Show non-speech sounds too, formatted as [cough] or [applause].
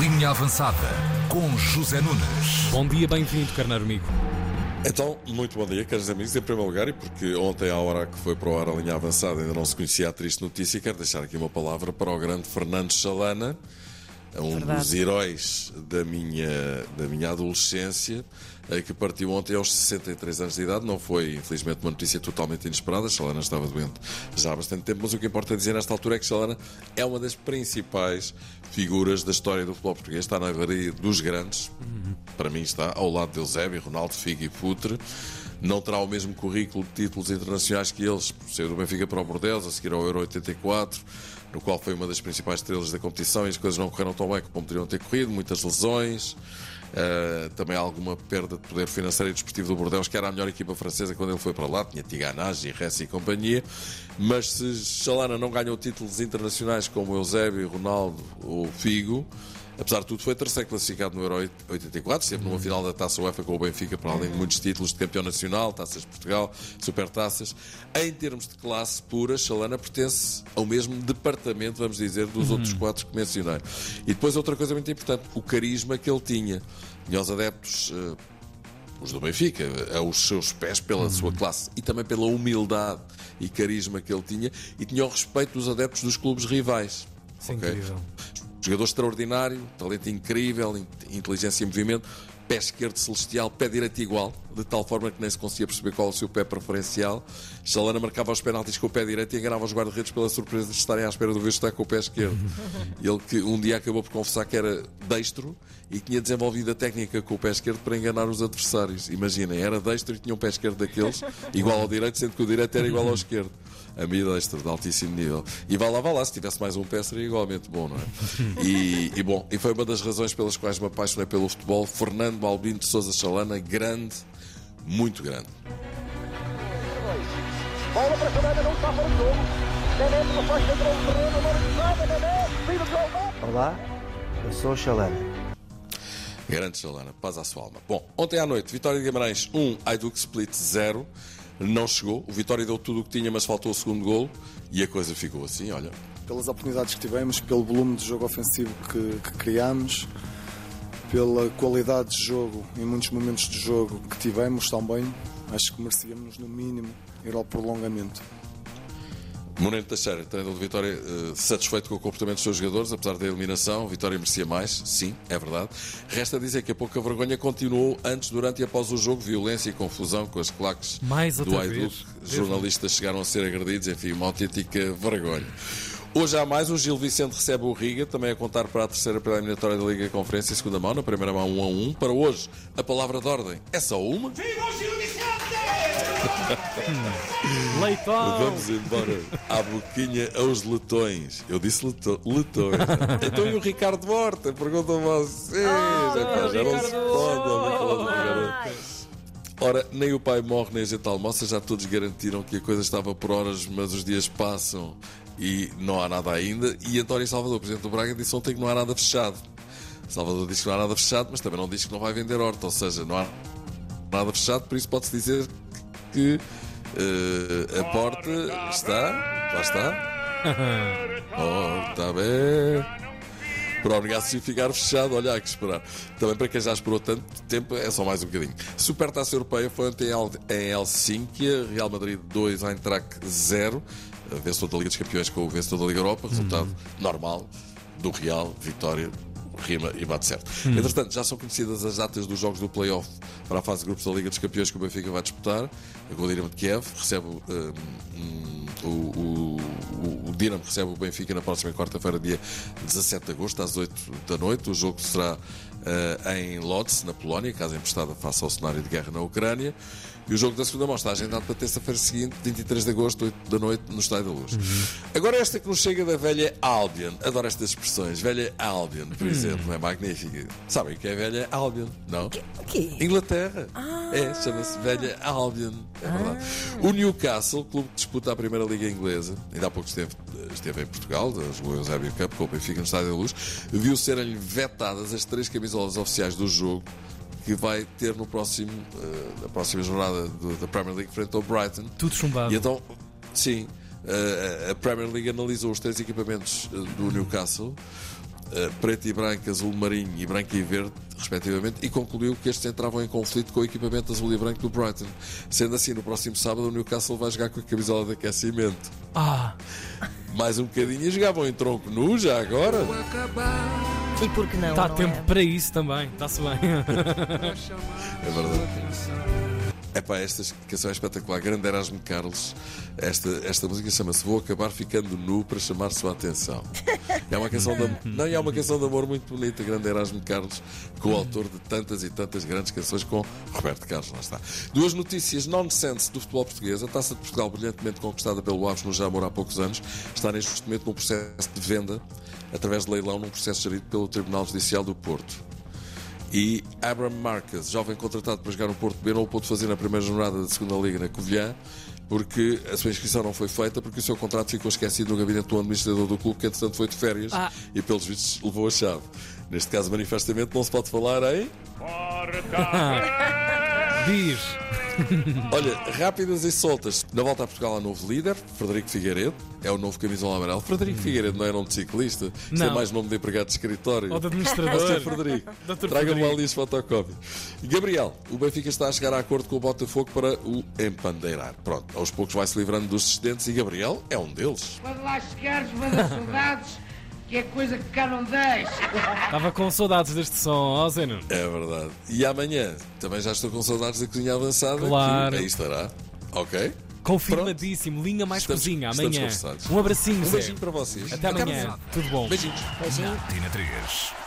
Linha Avançada com José Nunes. Bom dia, bem-vindo, carneiro amigo. Então, muito bom dia, caros amigos. Em primeiro lugar, e porque ontem, à hora que foi para o ar a linha avançada, ainda não se conhecia a triste notícia, quero deixar aqui uma palavra para o grande Fernando Chalana, um Verdade. dos heróis da minha, da minha adolescência, eh, que partiu ontem aos 63 anos de idade. Não foi, infelizmente, uma notícia totalmente inesperada. Chalana estava doente já há bastante tempo, mas o que importa dizer nesta altura é que Chalana é uma das principais figuras da história do futebol português. Está na galeria dos grandes, para mim está ao lado de Eusébio, Ronaldo, Figo e Futre. Não terá o mesmo currículo de títulos internacionais que eles, por ser do Benfica para o Bordeaux, a seguir ao Euro 84, no qual foi uma das principais estrelas da competição e as coisas não correram tão bem como poderiam ter corrido, muitas lesões. Uh, também alguma perda de poder financeiro e desportivo do Bordeaux, que era a melhor equipa francesa quando ele foi para lá, tinha Tiganage, Ressi e companhia. Mas se Chalana não ganhou títulos internacionais como Eusébio, Ronaldo ou Figo, apesar de tudo, foi terceiro classificado no Euro 84, esteve numa final da Taça UEFA com o Benfica, para além de muitos títulos de campeão nacional, Taças de Portugal, Supertaças. Em termos de classe pura, Chalana pertence ao mesmo departamento, vamos dizer, dos outros quatro que mencionei. E depois outra coisa muito importante, o carisma que ele tinha. Tinha os adeptos. eh, os do Benfica, aos seus pés pela sua classe e também pela humildade e carisma que ele tinha e tinha o respeito dos adeptos dos clubes rivais. Isso é Ok? incrível. Jogador extraordinário, talento incrível, in- inteligência em movimento, pé esquerdo celestial, pé direito igual, de tal forma que nem se conseguia perceber qual é o seu pé preferencial. Chalana marcava os penaltis com o pé direito e enganava os guarda-redes pela surpresa de estarem à espera do estar com o pé esquerdo. [laughs] Ele que um dia acabou por confessar que era destro e tinha desenvolvido a técnica com o pé esquerdo para enganar os adversários. Imaginem, era destro e tinha um pé esquerdo daqueles, [laughs] igual ao direito, sendo que o direito era igual ao esquerdo. A mim destro, de altíssimo nível. E vá lá, vá lá, se tivesse mais um pé seria igualmente bom, não é? [laughs] E, e bom, e foi uma das razões pelas quais me apaixonei pelo futebol. Fernando Balbino de Souza Chalana, grande, muito grande. Bola para Chalana, não está fora de jogo. Nené pela faixa entrou no terreno, agora cruzada, Nené, tira o jogo. Olá, eu sou o Chalana. Grande Chalana, paz à sua alma. Bom, ontem à noite, Vitória de Guimarães 1, Hajduk Split 0. Não chegou. O Vitória deu tudo o que tinha, mas faltou o segundo golo. E a coisa ficou assim, olha. pelas oportunidades que tivemos, pelo volume de jogo ofensivo que, que criamos, pela qualidade de jogo em muitos momentos de jogo que tivemos também, acho que merecíamos no mínimo ir ao prolongamento. Moreno Teixeira, treinador de Vitória, eh, satisfeito com o comportamento dos seus jogadores, apesar da eliminação. Vitória merecia mais, sim, é verdade. Resta dizer que a pouca vergonha continuou antes, durante e após o jogo. Violência e confusão com as claques Mais do vez. Jornalistas chegaram a ser agredidos, enfim, uma autêntica vergonha. Hoje há mais, o Gil Vicente recebe o Riga, também a contar para a terceira pela eliminatória da Liga Conferência, em segunda mão, na primeira mão 1 a 1. Para hoje, a palavra de ordem é só uma. [laughs] Leitão! Vamos embora à boquinha aos letões. Eu disse leto- letões. [laughs] então e o Ricardo Horta? Perguntam vocês. Epá, já não se pode. Ora, nem o pai morre, nem a gente almoça, já todos garantiram que a coisa estava por horas, mas os dias passam e não há nada ainda. E António Salvador, presidente do Braga, disse ontem que não há nada fechado. Salvador disse que não há nada fechado, mas também não diz que não vai vender horta, ou seja, não há nada fechado, por isso pode-se dizer que eh, a porta está. Lá está. [laughs] Porta aberta. Para o negócio ficar fechado, olha, há que esperar. Também para quem já esperou tanto tempo, é só mais um bocadinho. Supertaça Europeia foi ontem em Hel- em Helsínquia, Real Madrid 2, Eintracht 0. Vencedor da Liga dos Campeões com o vencedor da Liga Europa. Resultado normal do Real, vitória, rima e bate certo. Entretanto, já são conhecidas as datas dos jogos do Playoff para a fase de grupos da Liga dos Campeões que o Benfica vai disputar. Com o Dinamo de Kiev recebe um, um, o, o, o, Dinamo recebe o Benfica na próxima quarta-feira, dia 17 de agosto, às 8 da noite. O jogo será eh, em Lodz, na Polónia, casa emprestada face ao cenário de guerra na Ucrânia. E o jogo da segunda mão está agendado para terça-feira seguinte, 23 de agosto, 8 da noite, no Estádio da Luz. Agora, esta que nos chega da velha Albion. Adoro estas expressões. Velha Albion, por exemplo, é magnífica. Sabem o que é velha Albion? Não? O quê? Inglaterra. É, chama-se Velha Albion. É verdade. O Newcastle, clube que disputa a Primeira Liga Inglesa, ainda há pouco esteve, esteve em Portugal, jogou o Eusébio Cup com o Benfica no Estádio da Luz, viu serem-lhe vetadas as três camisolas oficiais do jogo que vai ter no próximo, eh, na próxima jornada do- da Premier League frente ao Brighton. Tudo chumbado. E então, sim, eh, a Premier League analisou os três equipamentos eh, do Newcastle preto e branco, azul marinho e branco e verde, respectivamente, e concluiu que estes entravam em conflito com o equipamento azul e branco do Brighton. Sendo assim, no próximo sábado, o Newcastle vai jogar com a camisola de aquecimento. Ah, Mais um bocadinho e jogavam em tronco nu, já agora. E por que não? está tempo é? para isso também. Está-se bem. [laughs] É verdade. Epá, esta canção é espetacular. Grande Erasmo Carlos. Esta, esta música chama-se Vou Acabar Ficando Nu para chamar sua atenção. É uma canção de, não, é uma canção de amor muito bonita. Grande Erasmo Carlos, coautor de tantas e tantas grandes canções com Roberto Carlos. Lá está. Duas notícias nonsense do futebol português. A taça de Portugal, brilhantemente conquistada pelo Aves no Jamor há poucos anos, está neste momento num processo de venda através de leilão, num processo gerido pelo Tribunal Judicial do Porto. E Abraham Marques, jovem contratado para jogar no Porto B, não o pôde fazer na primeira jornada da segunda Liga na Covilhã, porque a sua inscrição não foi feita, porque o seu contrato ficou esquecido no gabinete do administrador do clube, que entretanto foi de férias Ah. e, pelos vistos, levou a chave. Neste caso, manifestamente, não se pode falar em. [laughs] Diz. Olha, rápidas e soltas. Na volta a Portugal há novo líder, Frederico Figueiredo, é o novo camisola amarelo. Frederico Figueiredo não é nome de ciclista, isto é. Não. mais nome de empregado de escritório. Ou de [laughs] administrador. Frederico, [laughs] Dr. traga-me Frederico. ali as fotocópias. Gabriel, o Benfica está a chegar a acordo com o Botafogo para o empandeirar. Pronto, aos poucos vai-se livrando dos excedentes e Gabriel é um deles. Quando lá chegares, manda saudades, que é coisa que cá não deixa. Estava com saudades deste som, ó Zé Nuno. É verdade. E amanhã também já estou com saudades da cozinha avançada. Claro. Aí estará. Ok? Confirmadíssimo. Linha mais Estamos- cozinha amanhã. Um abracinho, Um Zé. beijinho para vocês. Até amanhã. Tudo bom. Beijinhos. Tina 3.